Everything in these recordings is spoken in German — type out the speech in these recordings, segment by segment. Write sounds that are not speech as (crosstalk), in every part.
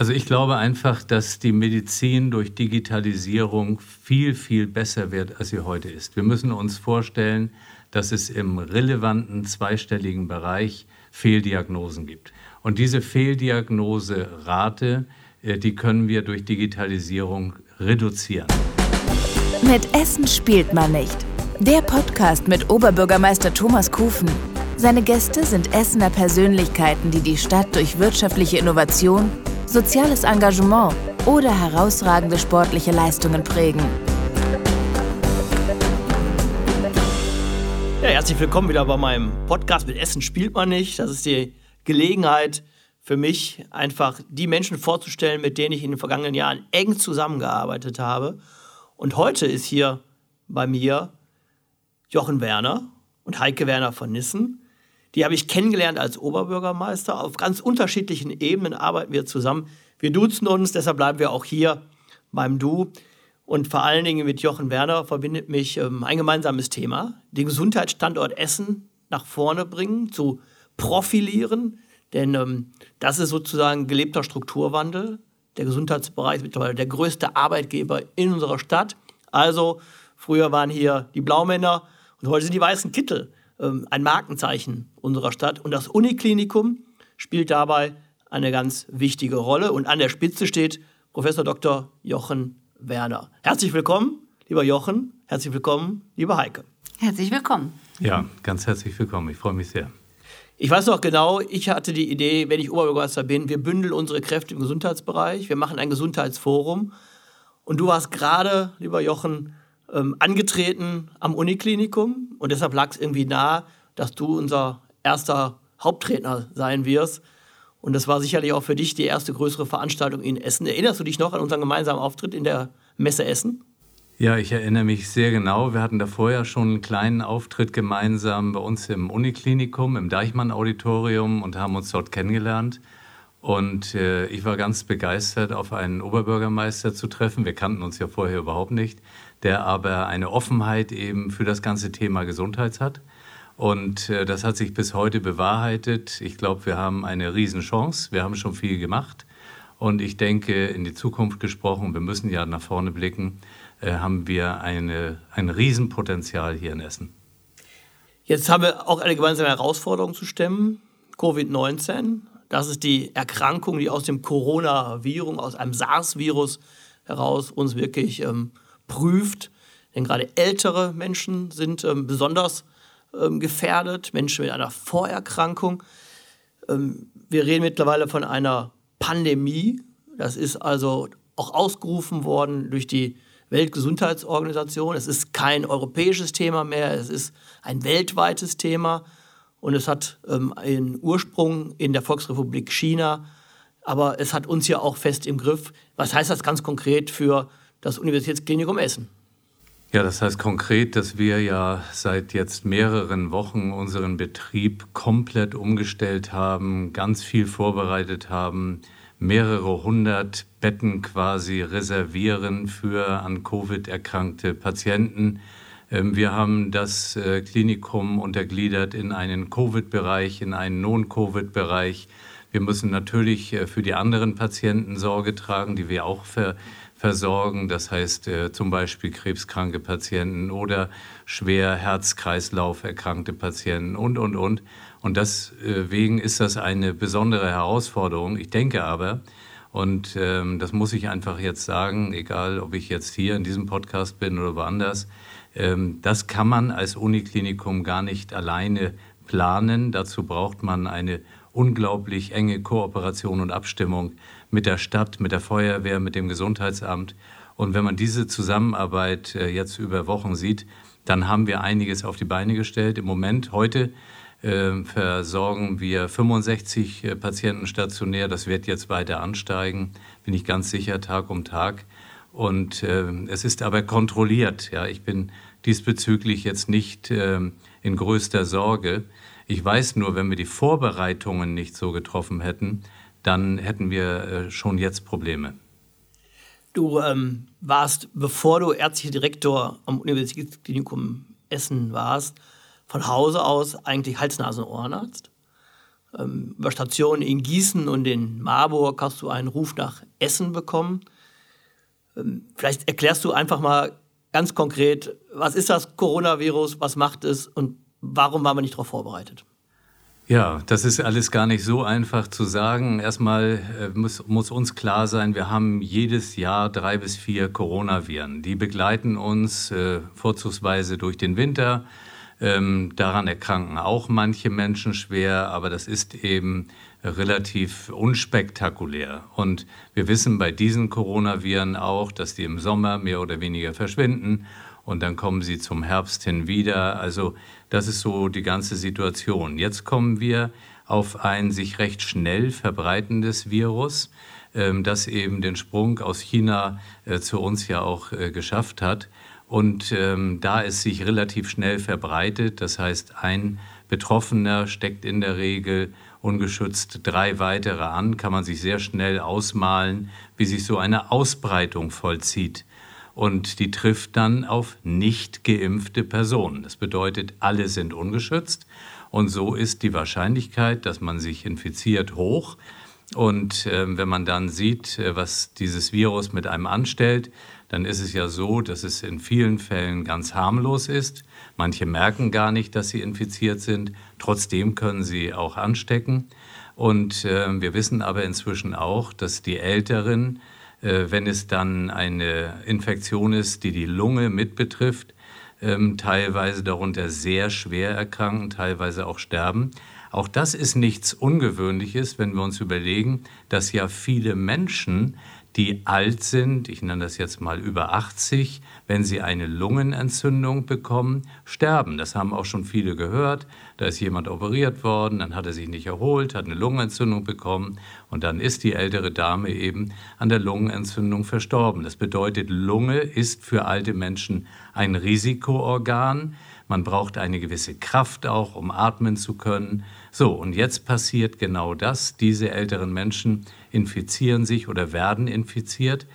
Also ich glaube einfach, dass die Medizin durch Digitalisierung viel, viel besser wird, als sie heute ist. Wir müssen uns vorstellen, dass es im relevanten zweistelligen Bereich Fehldiagnosen gibt. Und diese Fehldiagnoserate, äh, die können wir durch Digitalisierung reduzieren. Mit Essen spielt man nicht. Der Podcast mit Oberbürgermeister Thomas Kufen. Seine Gäste sind Essener Persönlichkeiten, die die Stadt durch wirtschaftliche Innovation, soziales Engagement oder herausragende sportliche Leistungen prägen. Ja, herzlich willkommen wieder bei meinem Podcast mit Essen spielt man nicht. Das ist die Gelegenheit für mich, einfach die Menschen vorzustellen, mit denen ich in den vergangenen Jahren eng zusammengearbeitet habe. Und heute ist hier bei mir Jochen Werner und Heike Werner von Nissen. Die habe ich kennengelernt als Oberbürgermeister. Auf ganz unterschiedlichen Ebenen arbeiten wir zusammen. Wir duzen uns, deshalb bleiben wir auch hier beim Du. Und vor allen Dingen mit Jochen Werner verbindet mich ähm, ein gemeinsames Thema, den Gesundheitsstandort Essen nach vorne bringen, zu profilieren. Denn ähm, das ist sozusagen gelebter Strukturwandel. Der Gesundheitsbereich ist mittlerweile der größte Arbeitgeber in unserer Stadt. Also früher waren hier die Blaumänner und heute sind die weißen Kittel. Ähm, ein Markenzeichen unserer Stadt. Und das Uniklinikum spielt dabei eine ganz wichtige Rolle. Und an der Spitze steht Professor Dr. Jochen Werner. Herzlich willkommen, lieber Jochen. Herzlich willkommen, lieber Heike. Herzlich willkommen. Ja, ganz herzlich willkommen. Ich freue mich sehr. Ich weiß noch genau, ich hatte die Idee, wenn ich Oberbürgermeister bin, wir bündeln unsere Kräfte im Gesundheitsbereich, wir machen ein Gesundheitsforum. Und du warst gerade, lieber Jochen, ähm, angetreten am Uniklinikum und deshalb lag es irgendwie nahe, dass du unser erster Hauptredner sein wirst. Und das war sicherlich auch für dich die erste größere Veranstaltung in Essen. Erinnerst du dich noch an unseren gemeinsamen Auftritt in der Messe Essen? Ja, ich erinnere mich sehr genau. Wir hatten da vorher schon einen kleinen Auftritt gemeinsam bei uns im Uniklinikum, im Deichmann-Auditorium und haben uns dort kennengelernt. Und äh, ich war ganz begeistert, auf einen Oberbürgermeister zu treffen. Wir kannten uns ja vorher überhaupt nicht der aber eine Offenheit eben für das ganze Thema Gesundheit hat. Und äh, das hat sich bis heute bewahrheitet. Ich glaube, wir haben eine Riesenchance. Wir haben schon viel gemacht. Und ich denke, in die Zukunft gesprochen, wir müssen ja nach vorne blicken, äh, haben wir eine, ein Riesenpotenzial hier in Essen. Jetzt haben wir auch eine gemeinsame Herausforderung zu stemmen. Covid-19. Das ist die Erkrankung, die aus dem Coronavirus, aus einem SARS-Virus heraus uns wirklich ähm, prüft. Denn gerade ältere Menschen sind ähm, besonders ähm, gefährdet, Menschen mit einer Vorerkrankung. Ähm, wir reden mittlerweile von einer Pandemie. Das ist also auch ausgerufen worden durch die Weltgesundheitsorganisation. Es ist kein europäisches Thema mehr, es ist ein weltweites Thema und es hat ähm, einen Ursprung in der Volksrepublik China, aber es hat uns ja auch fest im Griff. Was heißt das ganz konkret für das Universitätsklinikum Essen. Ja, das heißt konkret, dass wir ja seit jetzt mehreren Wochen unseren Betrieb komplett umgestellt haben, ganz viel vorbereitet haben, mehrere hundert Betten quasi reservieren für an Covid erkrankte Patienten. Ähm, wir haben das äh, Klinikum untergliedert in einen Covid-Bereich, in einen Non-Covid-Bereich. Wir müssen natürlich äh, für die anderen Patienten Sorge tragen, die wir auch ver versorgen. Das heißt äh, zum Beispiel krebskranke Patienten oder schwer Herz-Kreislauf erkrankte Patienten und, und, und. Und deswegen ist das eine besondere Herausforderung. Ich denke aber, und ähm, das muss ich einfach jetzt sagen, egal ob ich jetzt hier in diesem Podcast bin oder woanders, ähm, das kann man als Uniklinikum gar nicht alleine planen. Dazu braucht man eine unglaublich enge Kooperation und Abstimmung mit der Stadt, mit der Feuerwehr, mit dem Gesundheitsamt. Und wenn man diese Zusammenarbeit äh, jetzt über Wochen sieht, dann haben wir einiges auf die Beine gestellt. Im Moment, heute, äh, versorgen wir 65 äh, Patienten stationär. Das wird jetzt weiter ansteigen, bin ich ganz sicher, Tag um Tag. Und äh, es ist aber kontrolliert. Ja, ich bin diesbezüglich jetzt nicht äh, in größter Sorge. Ich weiß nur, wenn wir die Vorbereitungen nicht so getroffen hätten, dann hätten wir äh, schon jetzt Probleme. Du ähm, warst, bevor du ärztlicher Direktor am Universitätsklinikum Essen warst, von Hause aus eigentlich Hals-Nasen-Ohrenarzt. ähm, über Stationen in Gießen und in Marburg hast du einen Ruf nach Essen bekommen. Ähm, vielleicht erklärst du einfach mal ganz konkret, was ist das Coronavirus, was macht es und warum waren wir nicht darauf vorbereitet? Ja, das ist alles gar nicht so einfach zu sagen. Erstmal äh, muss, muss, uns klar sein, wir haben jedes Jahr drei bis vier Coronaviren. Die begleiten uns äh, vorzugsweise durch den Winter. Ähm, daran erkranken auch manche Menschen schwer, aber das ist eben relativ unspektakulär. Und wir wissen bei diesen Coronaviren auch, dass die im Sommer mehr oder weniger verschwinden und dann kommen sie zum Herbst hin wieder. Also das ist so die ganze Situation. Jetzt kommen wir auf ein sich recht schnell verbreitendes Virus, ähm, das eben den Sprung aus China äh, zu uns ja auch äh, geschafft hat. Und ähm, da es sich relativ schnell verbreitet, das heißt ein Betroffener steckt in der Regel ungeschützt drei weitere an, kann man sich sehr schnell ausmalen, wie sich so eine Ausbreitung vollzieht und die trifft dann auf nicht geimpfte Personen. Das bedeutet, alle sind ungeschützt und so ist die Wahrscheinlichkeit, dass man sich infiziert, hoch. Und äh, wenn man dann sieht, äh, was dieses Virus mit einem anstellt, dann ist es ja so, dass es in vielen Fällen ganz harmlos ist. Manche merken gar nicht, dass sie infiziert sind. Trotzdem können sie auch anstecken. Und äh, wir wissen aber inzwischen auch, dass die Älteren wenn es dann eine Infektion ist, die die Lunge mit betrifft, ähm, teilweise darunter sehr schwer erkranken, teilweise auch sterben. Auch das ist nichts Ungewöhnliches, wenn wir uns überlegen, dass ja viele Menschen die alt sind, ich nenne das jetzt mal über 80, wenn sie eine Lungenentzündung bekommen, sterben. Das haben auch schon viele gehört. Da ist jemand operiert worden, dann hat er sich nicht erholt, hat eine Lungenentzündung bekommen und dann ist die ältere Dame eben an der Lungenentzündung verstorben. Das bedeutet, Lunge ist für alte Menschen ein Risikoorgan. Man braucht eine gewisse Kraft auch, um atmen zu können. So, und jetzt passiert genau das. Diese älteren Menschen infizieren sich oder werden infiziert.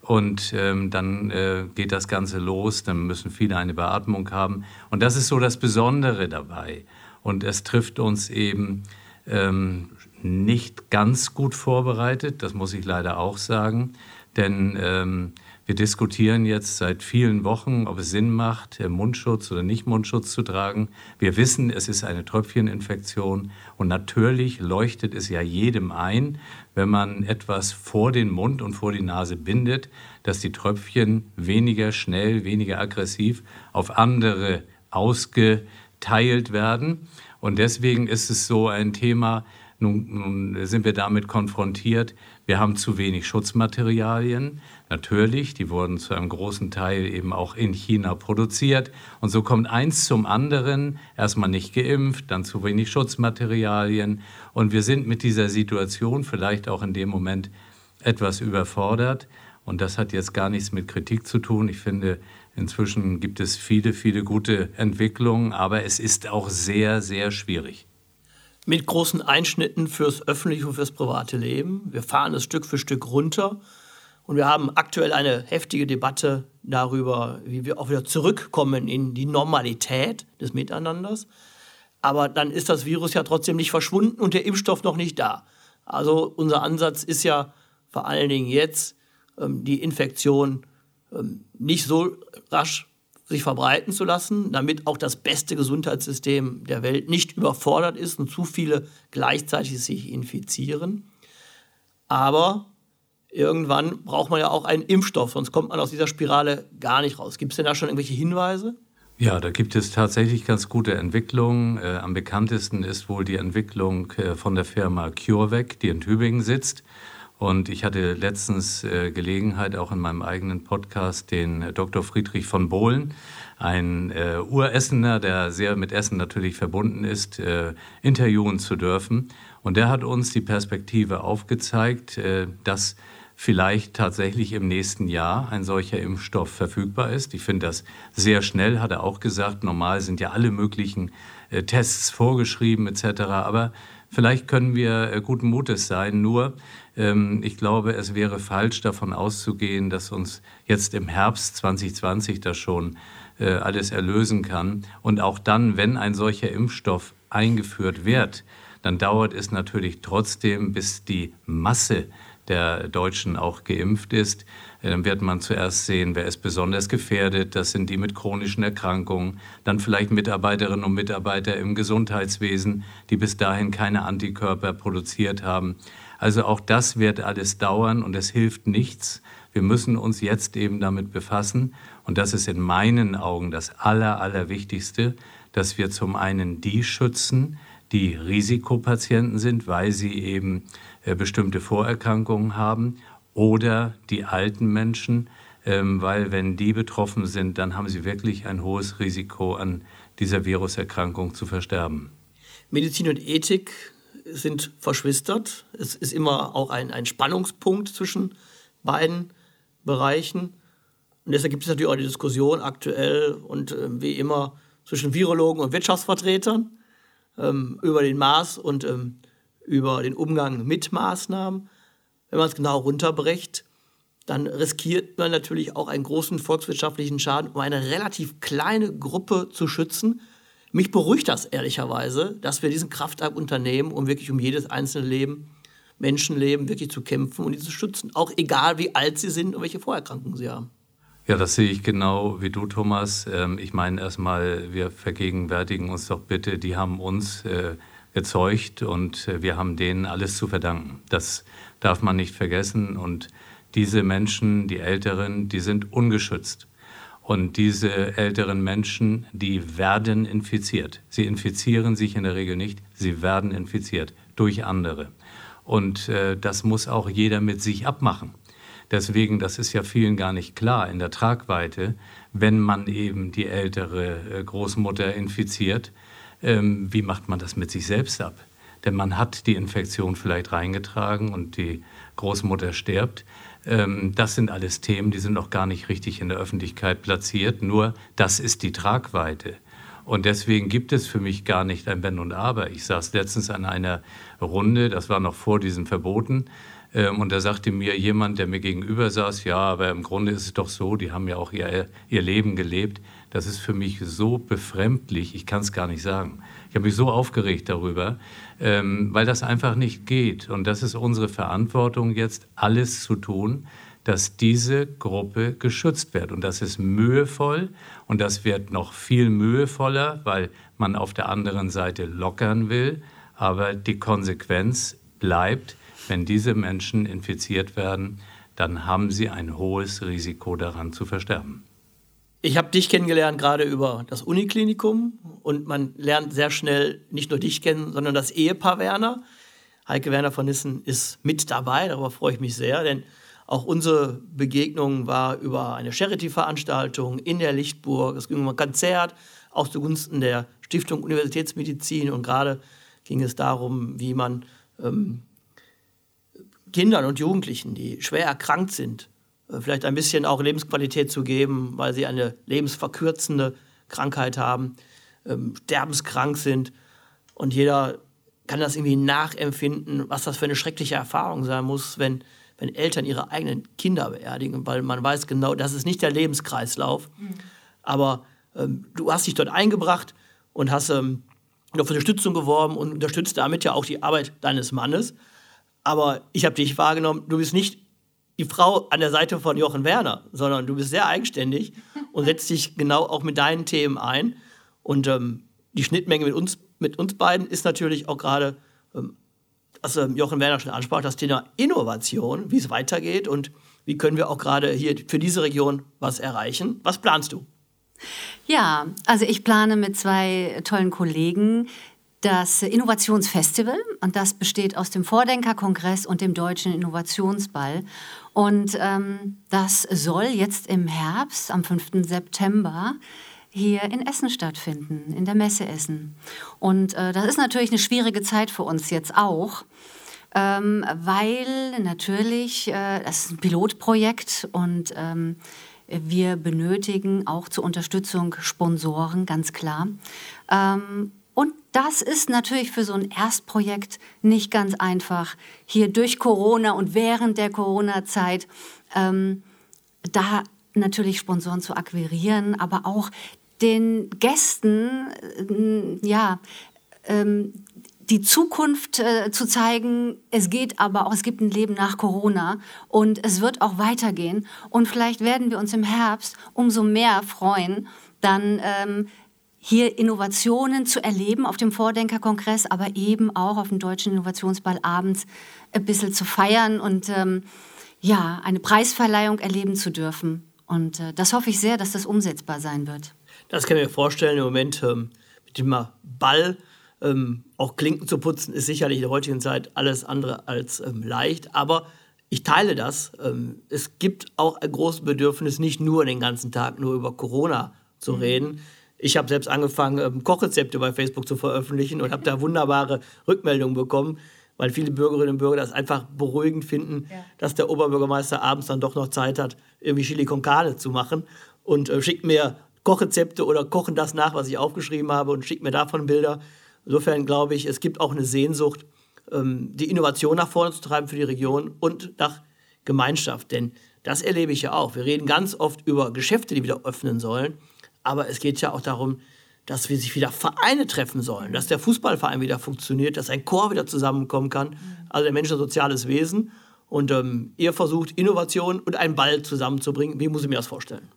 Und ähm, dann äh, geht das Ganze los, dann müssen viele eine Beatmung haben. Und das ist so das Besondere dabei. Und es trifft uns eben ähm, nicht ganz gut vorbereitet, das muss ich leider auch sagen. Denn ähm, wir diskutieren jetzt seit vielen Wochen, ob es Sinn macht, Mundschutz oder nicht Mundschutz zu tragen. Wir wissen, es ist eine Tröpfcheninfektion und natürlich leuchtet es ja jedem ein, wenn man etwas vor den Mund und vor die Nase bindet, dass die Tröpfchen weniger schnell, weniger aggressiv auf andere ausgeteilt werden. Und deswegen ist es so ein Thema, nun, nun sind wir damit konfrontiert, wir haben zu wenig Schutzmaterialien. Natürlich, die wurden zu einem großen Teil eben auch in China produziert. Und so kommt eins zum anderen, erstmal nicht geimpft, dann zu wenig Schutzmaterialien. Und wir sind mit dieser Situation vielleicht auch in dem Moment etwas überfordert. Und das hat jetzt gar nichts mit Kritik zu tun. Ich finde, inzwischen gibt es viele, viele gute Entwicklungen, aber es ist auch sehr, sehr schwierig mit großen Einschnitten fürs öffentliche und fürs private Leben. Wir fahren es Stück für Stück runter. Und wir haben aktuell eine heftige Debatte darüber, wie wir auch wieder zurückkommen in die Normalität des Miteinanders. Aber dann ist das Virus ja trotzdem nicht verschwunden und der Impfstoff noch nicht da. Also unser Ansatz ist ja vor allen Dingen jetzt, ähm, die Infektion ähm, nicht so rasch sich verbreiten zu lassen, damit auch das beste Gesundheitssystem der Welt nicht überfordert ist und zu viele gleichzeitig sich infizieren. Aber irgendwann braucht man ja auch einen Impfstoff, sonst kommt man aus dieser Spirale gar nicht raus. Gibt es denn da schon irgendwelche Hinweise? Ja, da gibt es tatsächlich ganz gute Entwicklungen. Äh, am bekanntesten ist wohl die Entwicklung äh, von der Firma CureVac, die in Tübingen sitzt. Und ich hatte letztens äh, Gelegenheit, auch in meinem eigenen Podcast, den äh, Dr. Friedrich von Bohlen, ein äh, Uressener, der sehr mit Essen natürlich verbunden ist, äh, interviewen zu dürfen. Und der hat uns die Perspektive aufgezeigt, äh, dass vielleicht tatsächlich im nächsten Jahr ein solcher Impfstoff verfügbar ist. Ich finde das sehr schnell, hat er auch gesagt. Normal sind ja alle möglichen äh, Tests vorgeschrieben etc. Aber vielleicht können wir äh, guten Mutes sein. Nur, ähm, ich glaube, es wäre falsch davon auszugehen, dass uns jetzt im Herbst 2020 das schon äh, alles erlösen kann. Und auch dann, wenn ein solcher Impfstoff eingeführt wird, dann dauert es natürlich trotzdem, bis die Masse der Deutschen auch geimpft ist. Dann wird man zuerst sehen, wer ist besonders gefährdet. Das sind die mit chronischen Erkrankungen. Dann vielleicht Mitarbeiterinnen und Mitarbeiter im Gesundheitswesen, die bis dahin keine Antikörper produziert haben. Also auch das wird alles dauern und es hilft nichts. Wir müssen uns jetzt eben damit befassen. Und das ist in meinen Augen das Aller, Allerwichtigste, dass wir zum einen die schützen, die Risikopatienten sind, weil sie eben äh, bestimmte Vorerkrankungen haben oder die alten Menschen, ähm, weil wenn die betroffen sind, dann haben sie wirklich ein hohes Risiko an dieser Viruserkrankung zu versterben. Medizin und Ethik sind verschwistert. Es ist immer auch ein, ein Spannungspunkt zwischen beiden Bereichen. Und deshalb gibt es natürlich auch die Diskussion aktuell und äh, wie immer zwischen Virologen und Wirtschaftsvertretern ähm, über den Maß und ähm, über den Umgang mit Maßnahmen. Wenn man es genau runterbricht, dann riskiert man natürlich auch einen großen volkswirtschaftlichen Schaden, um eine relativ kleine Gruppe zu schützen. Mich beruhigt das ehrlicherweise, dass wir diesen Kraftakt unternehmen, um wirklich um jedes einzelne Leben, Menschenleben wirklich zu kämpfen und die zu schützen. Auch egal, wie alt sie sind und welche Vorerkrankungen sie haben. Ja, das sehe ich genau wie du, Thomas. Ähm, ich meine erstmal, wir vergegenwärtigen uns doch bitte, die haben uns äh, gezeugt und äh, wir haben denen alles zu verdanken. Das darf man nicht vergessen und diese Menschen, die Älteren, die sind ungeschützt. Und diese älteren Menschen, die werden infiziert. Sie infizieren sich in der Regel nicht, sie werden infiziert durch andere. Und äh, das muss auch jeder mit sich abmachen. Deswegen, das ist ja vielen gar nicht klar in der Tragweite, wenn man eben die ältere äh, Großmutter infiziert, ähm, wie macht man das mit sich selbst ab? Denn man hat die Infektion vielleicht reingetragen und die Großmutter stirbt. Ähm, das sind alles Themen, die sind noch gar nicht richtig in der Öffentlichkeit platziert. Nur das ist die Tragweite. Und deswegen gibt es für mich gar nicht ein Wenn und Aber. Ich saß letztens an einer Runde, das war noch vor diesen Verboten, ähm, und da sagte mir jemand, der mir gegenüber saß, ja, aber im Grunde ist es doch so, die haben ja auch ihr, ihr Leben gelebt. Das ist für mich so befremdlich, ich kann es gar nicht sagen. Ich habe mich so aufgeregt darüber, ähm, weil das einfach nicht geht. Und das ist unsere Verantwortung jetzt, alles zu tun, dass diese Gruppe geschützt wird. Und das ist mühevoll und das wird noch viel mühevoller, weil man auf der anderen Seite lockern will. Aber die Konsequenz bleibt, wenn diese Menschen infiziert werden, dann haben sie ein hohes Risiko daran zu versterben. Ich habe dich kennengelernt gerade über das Uniklinikum und man lernt sehr schnell nicht nur dich kennen, sondern das Ehepaar Werner. Heike Werner von Nissen ist mit dabei, darüber freue ich mich sehr, denn auch unsere Begegnung war über eine Charity-Veranstaltung in der Lichtburg. Es ging um ein Konzert, auch zugunsten der Stiftung Universitätsmedizin und gerade ging es darum, wie man ähm, Kindern und Jugendlichen, die schwer erkrankt sind, vielleicht ein bisschen auch Lebensqualität zu geben, weil sie eine lebensverkürzende Krankheit haben, ähm, sterbenskrank sind. Und jeder kann das irgendwie nachempfinden, was das für eine schreckliche Erfahrung sein muss, wenn, wenn Eltern ihre eigenen Kinder beerdigen, weil man weiß genau, das ist nicht der Lebenskreislauf. Mhm. Aber ähm, du hast dich dort eingebracht und hast ähm, auf Unterstützung geworben und unterstützt damit ja auch die Arbeit deines Mannes. Aber ich habe dich wahrgenommen, du bist nicht die Frau an der Seite von Jochen Werner, sondern du bist sehr eigenständig und setzt dich genau auch mit deinen Themen ein. Und ähm, die Schnittmenge mit uns, mit uns beiden ist natürlich auch gerade, ähm, was ähm, Jochen Werner schon ansprach, das Thema Innovation, wie es weitergeht und wie können wir auch gerade hier für diese Region was erreichen. Was planst du? Ja, also ich plane mit zwei tollen Kollegen das Innovationsfestival und das besteht aus dem Vordenkerkongress und dem Deutschen Innovationsball. Und ähm, das soll jetzt im Herbst, am 5. September, hier in Essen stattfinden, in der Messe Essen. Und äh, das ist natürlich eine schwierige Zeit für uns jetzt auch. Ähm, weil natürlich, äh, das ist ein Pilotprojekt und ähm, wir benötigen auch zur Unterstützung Sponsoren, ganz klar. Ähm, und das ist natürlich für so ein Erstprojekt nicht ganz einfach, hier durch Corona und während der Corona-Zeit ähm, da natürlich Sponsoren zu akquirieren, aber auch den Gästen, äh, ja, ähm, die Zukunft äh, zu zeigen, es geht aber auch, es gibt ein Leben nach Corona und es wird auch weitergehen. Und vielleicht werden wir uns im Herbst umso mehr freuen, dann ähm, hier Innovationen zu erleben auf dem Vordenkerkongress, aber eben auch auf dem Deutschen Innovationsball abends ein bisschen zu feiern und ähm, ja, eine Preisverleihung erleben zu dürfen. Und äh, das hoffe ich sehr, dass das umsetzbar sein wird. Das kann ich mir vorstellen. Im Moment ähm, mit dem Ball ähm, auch Klinken zu putzen, ist sicherlich in der heutigen Zeit alles andere als ähm, leicht. Aber ich teile das. Ähm, es gibt auch ein großes Bedürfnis, nicht nur den ganzen Tag nur über Corona zu mhm. reden. Ich habe selbst angefangen, ähm, Kochrezepte bei Facebook zu veröffentlichen und habe da wunderbare Rückmeldungen bekommen, weil viele Bürgerinnen und Bürger das einfach beruhigend finden, ja. dass der Oberbürgermeister abends dann doch noch Zeit hat, irgendwie Chili con Carne zu machen und äh, schickt mir Kochrezepte oder kochen das nach, was ich aufgeschrieben habe und schickt mir davon Bilder. Insofern glaube ich, es gibt auch eine Sehnsucht, ähm, die Innovation nach vorne zu treiben für die Region und nach Gemeinschaft. Denn das erlebe ich ja auch. Wir reden ganz oft über Geschäfte, die wieder öffnen sollen. Aber es geht ja auch darum, dass wir sich wieder Vereine treffen sollen, dass der Fußballverein wieder funktioniert, dass ein Chor wieder zusammenkommen kann. Also der Mensch ist ein soziales Wesen. Und ähm, ihr versucht Innovation und einen Ball zusammenzubringen. Wie muss ich mir das vorstellen?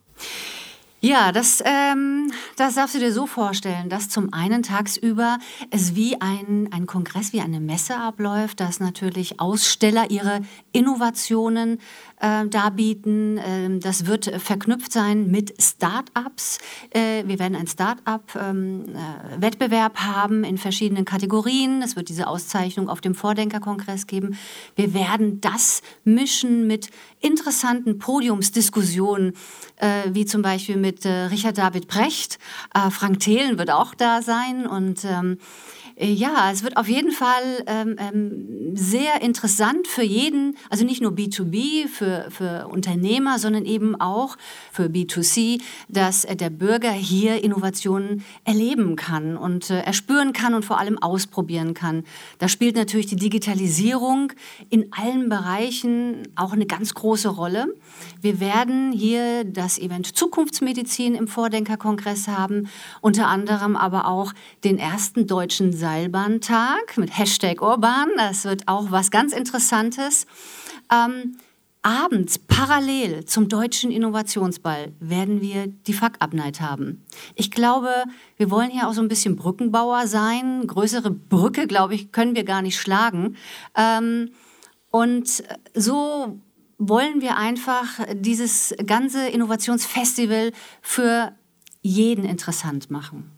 Ja, das, ähm, das darfst du dir so vorstellen, dass zum einen tagsüber es wie ein, ein Kongress, wie eine Messe abläuft, dass natürlich Aussteller ihre Innovationen äh, darbieten. Ähm, das wird verknüpft sein mit Start-ups. Äh, wir werden einen Start-up-Wettbewerb ähm, äh, haben in verschiedenen Kategorien. Es wird diese Auszeichnung auf dem Vordenkerkongress geben. Wir werden das mischen mit interessanten Podiumsdiskussionen, äh, wie zum Beispiel mit äh, Richard David Brecht. Äh, Frank Thelen wird auch da sein und ähm, äh, ja, es wird auf jeden Fall ähm, ähm, sehr interessant für jeden, also nicht nur B2B, für, für Unternehmer, sondern eben auch für B2C, dass äh, der Bürger hier Innovationen erleben kann und äh, erspüren kann und vor allem ausprobieren kann. Da spielt natürlich die Digitalisierung in allen Bereichen auch eine ganz große Rolle. Wir werden hier das Event Zukunftsmedizin im Vordenkerkongress haben, unter anderem aber auch den ersten deutschen Seilbahntag mit Hashtag Urban. Das wird auch was ganz Interessantes. Ähm, abends parallel zum Deutschen Innovationsball werden wir die Fuck-Up-Night haben. Ich glaube, wir wollen hier auch so ein bisschen Brückenbauer sein. Größere Brücke, glaube ich, können wir gar nicht schlagen. Ähm, und so wollen wir einfach dieses ganze Innovationsfestival für jeden interessant machen.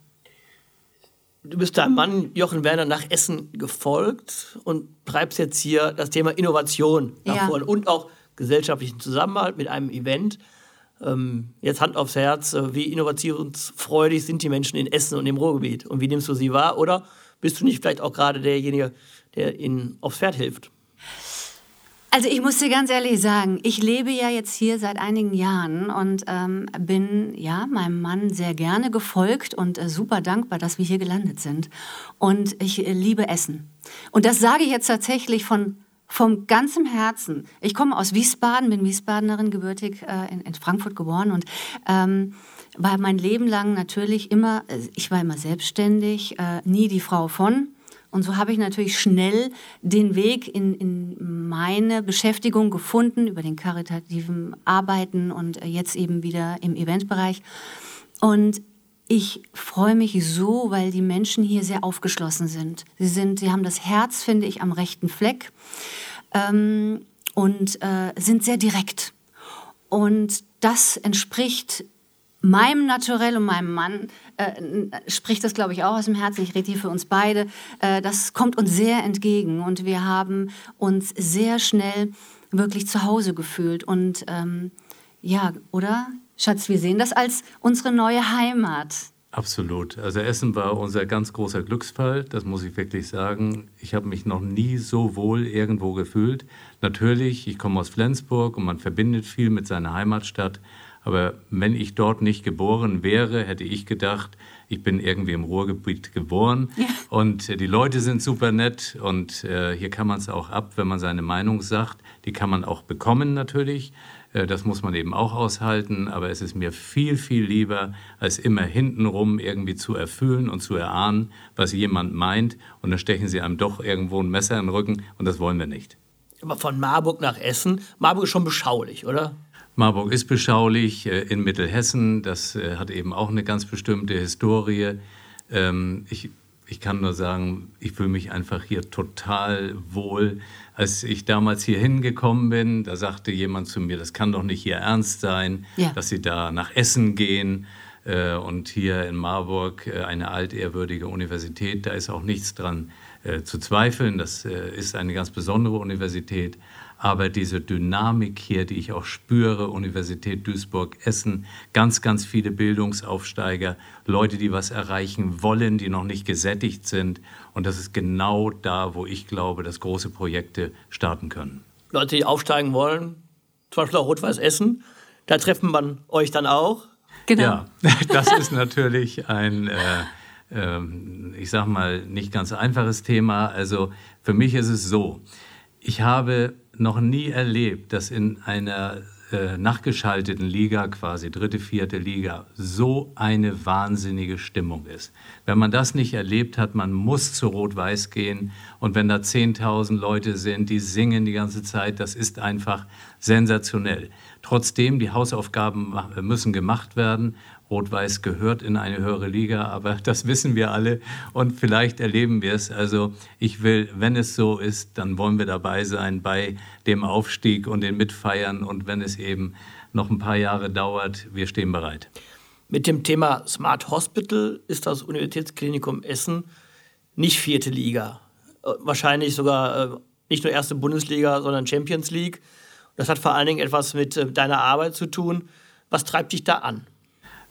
Du bist deinem Mann Jochen Werner nach Essen gefolgt und treibst jetzt hier das Thema Innovation nach ja. vorne und auch gesellschaftlichen Zusammenhalt mit einem Event. Ähm, jetzt Hand aufs Herz, äh, wie innovationsfreudig sind die Menschen in Essen und im Ruhrgebiet und wie nimmst du sie wahr? Oder bist du nicht vielleicht auch gerade derjenige, der ihnen aufs Pferd hilft? Also ich muss dir ganz ehrlich sagen, ich lebe ja jetzt hier seit einigen Jahren und ähm, bin ja meinem Mann sehr gerne gefolgt und äh, super dankbar, dass wir hier gelandet sind. Und ich äh, liebe Essen. Und das sage ich jetzt tatsächlich von vom ganzem Herzen. Ich komme aus Wiesbaden, bin Wiesbadenerin, gebürtig äh, in, in, Frankfurt geboren und ähm, war mein Leben lang natürlich immer, äh, ich war immer selbstständig, äh, nie die Frau von. Und so habe ich natürlich schnell den Weg in, in meine Beschäftigung gefunden über den karitativen Arbeiten und jetzt eben wieder im Eventbereich. Und ich freue mich so, weil die Menschen hier sehr aufgeschlossen sind. Sie, sind, sie haben das Herz, finde ich, am rechten Fleck ähm, und äh, sind sehr direkt. Und das entspricht meinem Naturell und meinem Mann äh, spricht das, glaube ich, auch aus dem Herzen. Ich rede hier für uns beide. Äh, das kommt uns sehr entgegen und wir haben uns sehr schnell wirklich zu Hause gefühlt. Und ähm, ja, oder? Schatz, wir sehen das als unsere neue Heimat. Absolut. Also Essen war unser ganz großer Glücksfall, das muss ich wirklich sagen. Ich habe mich noch nie so wohl irgendwo gefühlt. Natürlich, ich komme aus Flensburg und man verbindet viel mit seiner Heimatstadt. Aber wenn ich dort nicht geboren wäre, hätte ich gedacht, ich bin irgendwie im Ruhrgebiet geboren ja. und äh, die Leute sind super nett und äh, hier kann man es auch ab, wenn man seine Meinung sagt. Die kann man auch bekommen natürlich. Äh, das muss man eben auch aushalten, aber es ist mir viel, viel lieber, als immer hintenrum irgendwie zu erfüllen und zu erahnen, was jemand meint und dann stechen sie einem doch irgendwo ein Messer in den Rücken und das wollen wir nicht. Aber von Marburg nach Essen, Marburg ist schon beschaulich, oder? Marburg ist beschaulich äh, in Mittelhessen, das äh, hat eben auch eine ganz bestimmte Historie. Ähm, ich, ich kann nur sagen, ich fühle mich einfach hier total wohl. Als ich damals hier hingekommen bin, da sagte jemand zu mir, das kann doch nicht hier ernst sein, ja. dass Sie da nach Essen gehen äh, und hier in Marburg eine altehrwürdige Universität, da ist auch nichts dran zu zweifeln. Das ist eine ganz besondere Universität. Aber diese Dynamik hier, die ich auch spüre, Universität Duisburg-Essen, ganz, ganz viele Bildungsaufsteiger, Leute, die was erreichen wollen, die noch nicht gesättigt sind. Und das ist genau da, wo ich glaube, dass große Projekte starten können. Leute, die aufsteigen wollen, zum Beispiel auch Rot-Weiß Essen, da treffen man euch dann auch. Genau. Ja, (laughs) das ist natürlich ein, äh, äh, ich sag mal, nicht ganz einfaches Thema. Also für mich ist es so, ich habe noch nie erlebt, dass in einer äh, nachgeschalteten Liga, quasi dritte, vierte Liga, so eine wahnsinnige Stimmung ist. Wenn man das nicht erlebt hat, man muss zu Rot-Weiß gehen und wenn da 10.000 Leute sind, die singen die ganze Zeit, das ist einfach sensationell. Trotzdem, die Hausaufgaben müssen gemacht werden Rot-Weiß gehört in eine höhere Liga, aber (laughs) das wissen wir alle und vielleicht erleben wir es. Also ich will, wenn es so ist, dann wollen wir dabei sein bei dem Aufstieg und den Mitfeiern und wenn es eben noch ein paar Jahre dauert, wir stehen bereit. Mit dem Thema Smart Hospital ist das Universitätsklinikum Essen nicht vierte Liga. Äh, wahrscheinlich sogar äh, nicht nur erste Bundesliga, sondern Champions League. Das hat vor allen Dingen etwas mit äh, deiner Arbeit zu tun. Was treibt dich da an?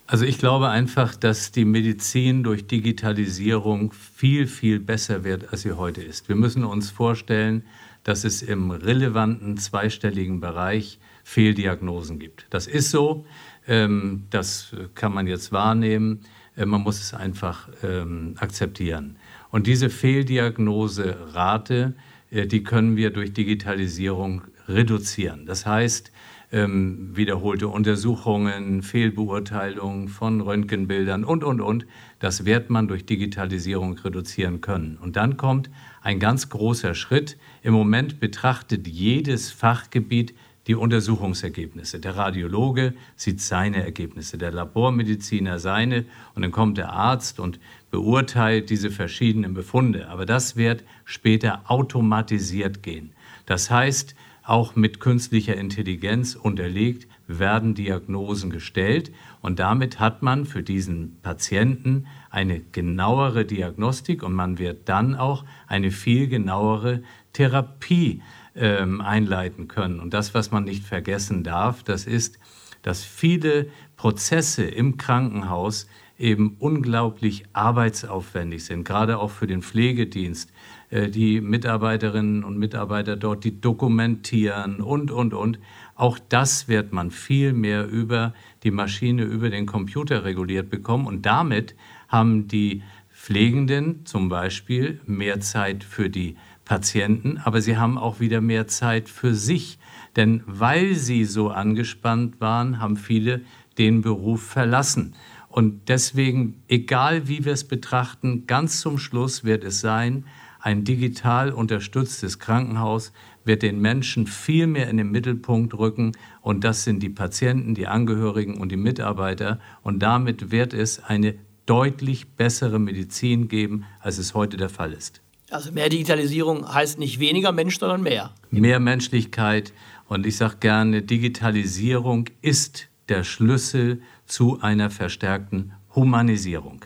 Also ich glaube einfach, dass die Medizin durch Digitalisierung viel, viel besser wird, als sie heute ist. Wir müssen uns vorstellen, dass es im relevanten zweistelligen Bereich Fehldiagnosen gibt. Das ist so, ähm, das kann man jetzt wahrnehmen, äh, man muss es einfach ähm, akzeptieren. Und diese Fehldiagnoserate, äh, die können wir durch Digitalisierung reduzieren. Das heißt, ähm, wiederholte Untersuchungen, Fehlbeurteilungen von Röntgenbildern und, und, und. Das wird man durch Digitalisierung reduzieren können. Und dann kommt ein ganz großer Schritt. Im Moment betrachtet jedes Fachgebiet die Untersuchungsergebnisse. Der Radiologe sieht seine Ergebnisse, der Labormediziner seine und dann kommt der Arzt und beurteilt diese verschiedenen Befunde. Aber das wird später automatisiert gehen. Das heißt, auch mit künstlicher Intelligenz unterlegt, werden Diagnosen gestellt und damit hat man für diesen Patienten eine genauere Diagnostik und man wird dann auch eine viel genauere Therapie ähm, einleiten können. Und das, was man nicht vergessen darf, das ist, dass viele Prozesse im Krankenhaus eben unglaublich arbeitsaufwendig sind, gerade auch für den Pflegedienst. Äh, die Mitarbeiterinnen und Mitarbeiter dort, die dokumentieren und, und, und. Auch das wird man viel mehr über die Maschine, über den Computer reguliert bekommen. Und damit haben die Pflegenden zum Beispiel mehr Zeit für die Patienten, aber sie haben auch wieder mehr Zeit für sich. Denn weil sie so angespannt waren, haben viele den Beruf verlassen. Und deswegen, egal wie wir es betrachten, ganz zum Schluss wird es sein, ein digital unterstütztes Krankenhaus wird den Menschen viel mehr in den Mittelpunkt rücken und das sind die Patienten, die Angehörigen und die Mitarbeiter und damit wird es eine deutlich bessere Medizin geben, als es heute der Fall ist. Also mehr Digitalisierung heißt nicht weniger Mensch, sondern mehr. Mehr Menschlichkeit und ich sage gerne, Digitalisierung ist der Schlüssel zu einer verstärkten Humanisierung.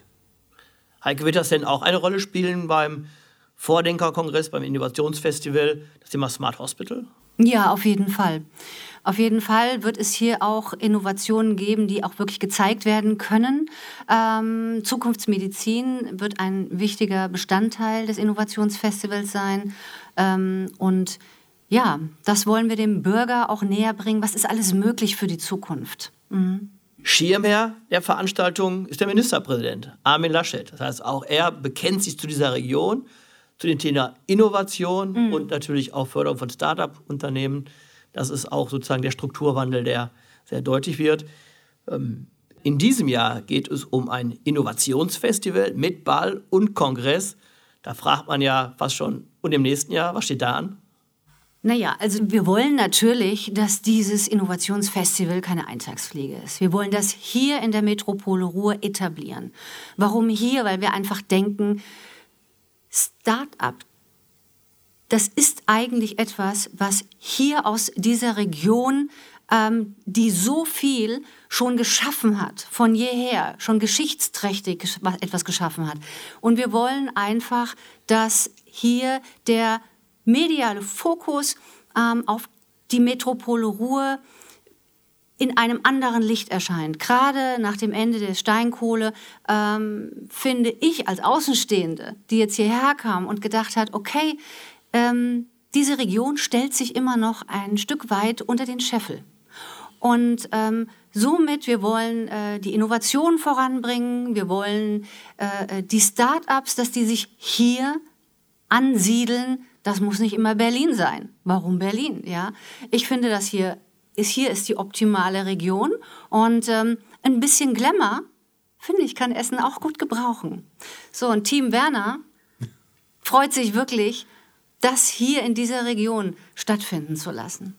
Heike, wird das denn auch eine Rolle spielen beim Vordenkerkongress, beim Innovationsfestival, das Thema Smart Hospital? Ja, auf jeden Fall. Auf jeden Fall wird es hier auch Innovationen geben, die auch wirklich gezeigt werden können. Ähm, Zukunftsmedizin wird ein wichtiger Bestandteil des Innovationsfestivals sein. Ähm, und ja, das wollen wir dem Bürger auch näher bringen. Was ist alles möglich für die Zukunft? Mhm. Schirmherr der Veranstaltung ist der Ministerpräsident Armin Laschet. Das heißt, auch er bekennt sich zu dieser Region, zu dem Thema Innovation mhm. und natürlich auch Förderung von Start-up-Unternehmen. Das ist auch sozusagen der Strukturwandel, der sehr deutlich wird. Ähm, in diesem Jahr geht es um ein Innovationsfestival mit Ball und Kongress. Da fragt man ja fast schon, und im nächsten Jahr, was steht da an? Naja, also wir wollen natürlich, dass dieses Innovationsfestival keine Eintagspflege ist. Wir wollen das hier in der Metropole Ruhr etablieren. Warum hier? Weil wir einfach denken, Start-up, das ist eigentlich etwas, was hier aus dieser Region, ähm, die so viel schon geschaffen hat, von jeher, schon geschichtsträchtig etwas geschaffen hat. Und wir wollen einfach, dass hier der mediale Fokus ähm, auf die Metropole Ruhr in einem anderen Licht erscheint. Gerade nach dem Ende der Steinkohle ähm, finde ich als Außenstehende, die jetzt hierher kam und gedacht hat, okay, ähm, diese Region stellt sich immer noch ein Stück weit unter den Scheffel. Und ähm, somit, wir wollen äh, die Innovation voranbringen, wir wollen äh, die Start-ups, dass die sich hier ansiedeln, das muss nicht immer Berlin sein. Warum Berlin? Ja, ich finde, dass hier ist hier ist die optimale Region und ähm, ein bisschen Glamour finde ich kann Essen auch gut gebrauchen. So und Team Werner freut sich wirklich, das hier in dieser Region stattfinden zu lassen.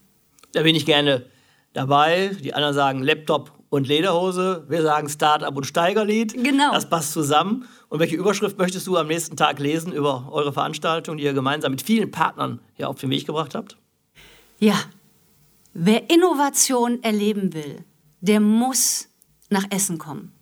Da bin ich gerne dabei. Die anderen sagen Laptop und Lederhose. Wir sagen Start-up und Steigerlied. Genau. Das passt zusammen. Und welche Überschrift möchtest du am nächsten Tag lesen über eure Veranstaltung, die ihr gemeinsam mit vielen Partnern hier auf den Weg gebracht habt? Ja, wer Innovation erleben will, der muss nach Essen kommen.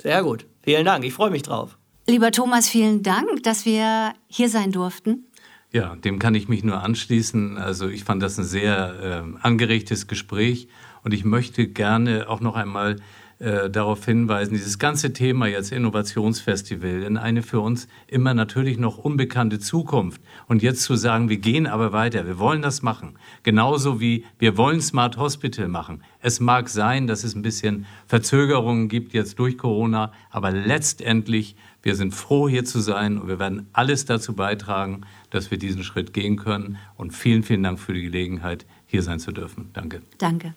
Sehr gut. Vielen Dank. Ich freue mich drauf. Lieber Thomas, vielen Dank, dass wir hier sein durften. Ja, dem kann ich mich nur anschließen. Also ich fand das ein sehr äh, angeregtes Gespräch und ich möchte gerne auch noch einmal äh, darauf hinweisen, dieses ganze Thema jetzt Innovationsfestival in eine für uns immer natürlich noch unbekannte Zukunft. Und jetzt zu sagen, wir gehen aber weiter, wir wollen das machen. Genauso wie wir wollen Smart Hospital machen. Es mag sein, dass es ein bisschen Verzögerungen gibt jetzt durch Corona, aber letztendlich, wir sind froh hier zu sein und wir werden alles dazu beitragen, dass wir diesen Schritt gehen können. Und vielen, vielen Dank für die Gelegenheit, hier sein zu dürfen. Danke. Danke.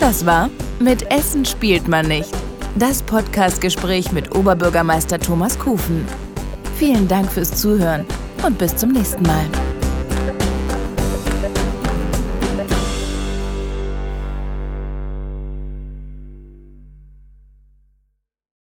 Das war Mit Essen spielt man nicht. Das Podcastgespräch mit Oberbürgermeister Thomas Kufen. Vielen Dank fürs Zuhören und bis zum nächsten Mal.